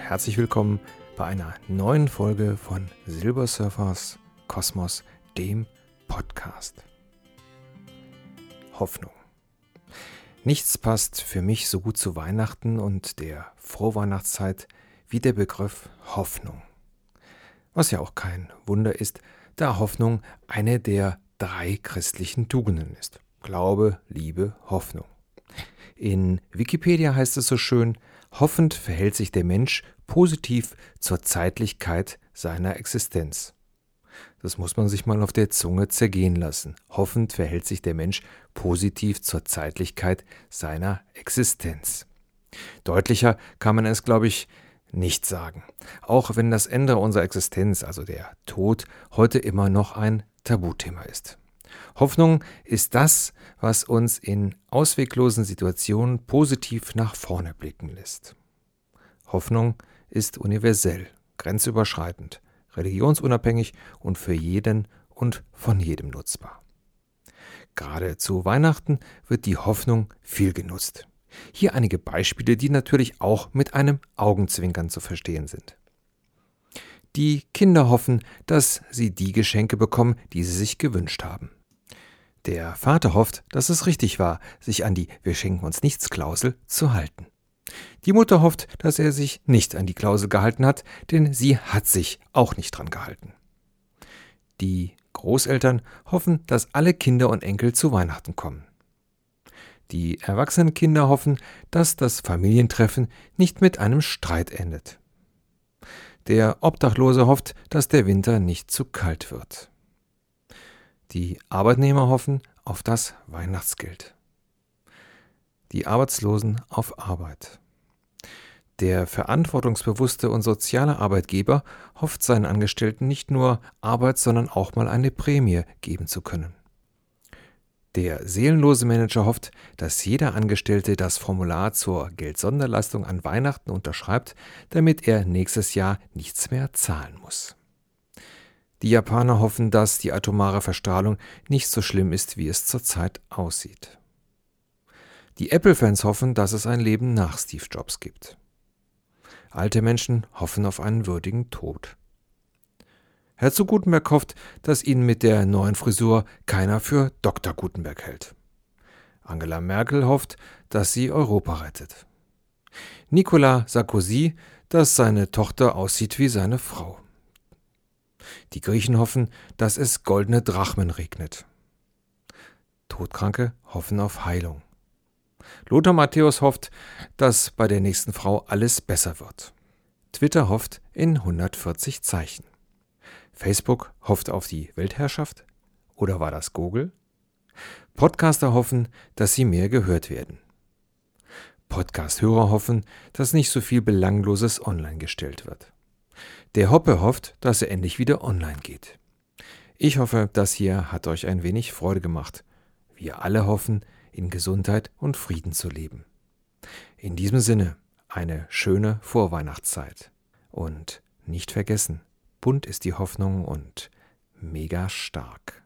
herzlich willkommen bei einer neuen Folge von Silbersurfers Kosmos, dem Podcast. Hoffnung. Nichts passt für mich so gut zu Weihnachten und der Vorweihnachtszeit wie der Begriff Hoffnung. Was ja auch kein Wunder ist, da Hoffnung eine der drei christlichen Tugenden ist. Glaube, Liebe, Hoffnung. In Wikipedia heißt es so schön, hoffend verhält sich der Mensch positiv zur Zeitlichkeit seiner Existenz. Das muss man sich mal auf der Zunge zergehen lassen. Hoffend verhält sich der Mensch positiv zur Zeitlichkeit seiner Existenz. Deutlicher kann man es, glaube ich, nicht sagen. Auch wenn das Ende unserer Existenz, also der Tod, heute immer noch ein Tabuthema ist. Hoffnung ist das, was uns in ausweglosen Situationen positiv nach vorne blicken lässt. Hoffnung ist universell, grenzüberschreitend, religionsunabhängig und für jeden und von jedem nutzbar. Gerade zu Weihnachten wird die Hoffnung viel genutzt. Hier einige Beispiele, die natürlich auch mit einem Augenzwinkern zu verstehen sind. Die Kinder hoffen, dass sie die Geschenke bekommen, die sie sich gewünscht haben. Der Vater hofft, dass es richtig war, sich an die Wir schenken uns nichts Klausel zu halten. Die Mutter hofft, dass er sich nicht an die Klausel gehalten hat, denn sie hat sich auch nicht dran gehalten. Die Großeltern hoffen, dass alle Kinder und Enkel zu Weihnachten kommen. Die erwachsenen Kinder hoffen, dass das Familientreffen nicht mit einem Streit endet. Der Obdachlose hofft, dass der Winter nicht zu kalt wird. Die Arbeitnehmer hoffen auf das Weihnachtsgeld. Die Arbeitslosen auf Arbeit. Der verantwortungsbewusste und soziale Arbeitgeber hofft seinen Angestellten nicht nur Arbeit, sondern auch mal eine Prämie geben zu können. Der seelenlose Manager hofft, dass jeder Angestellte das Formular zur Geldsonderleistung an Weihnachten unterschreibt, damit er nächstes Jahr nichts mehr zahlen muss. Die Japaner hoffen, dass die atomare Verstrahlung nicht so schlimm ist, wie es zurzeit aussieht. Die Apple-Fans hoffen, dass es ein Leben nach Steve Jobs gibt. Alte Menschen hoffen auf einen würdigen Tod. Herzog Gutenberg hofft, dass ihn mit der neuen Frisur keiner für Dr. Gutenberg hält. Angela Merkel hofft, dass sie Europa rettet. Nicolas Sarkozy, dass seine Tochter aussieht wie seine Frau. Die Griechen hoffen, dass es goldene Drachmen regnet. Todkranke hoffen auf Heilung. Lothar Matthäus hofft, dass bei der nächsten Frau alles besser wird. Twitter hofft in 140 Zeichen. Facebook hofft auf die Weltherrschaft? Oder war das Google? Podcaster hoffen, dass sie mehr gehört werden. Podcast-Hörer hoffen, dass nicht so viel Belangloses online gestellt wird. Der Hoppe hofft, dass er endlich wieder online geht. Ich hoffe, das hier hat euch ein wenig Freude gemacht. Wir alle hoffen, in Gesundheit und Frieden zu leben. In diesem Sinne eine schöne Vorweihnachtszeit. Und nicht vergessen, bunt ist die Hoffnung und mega stark.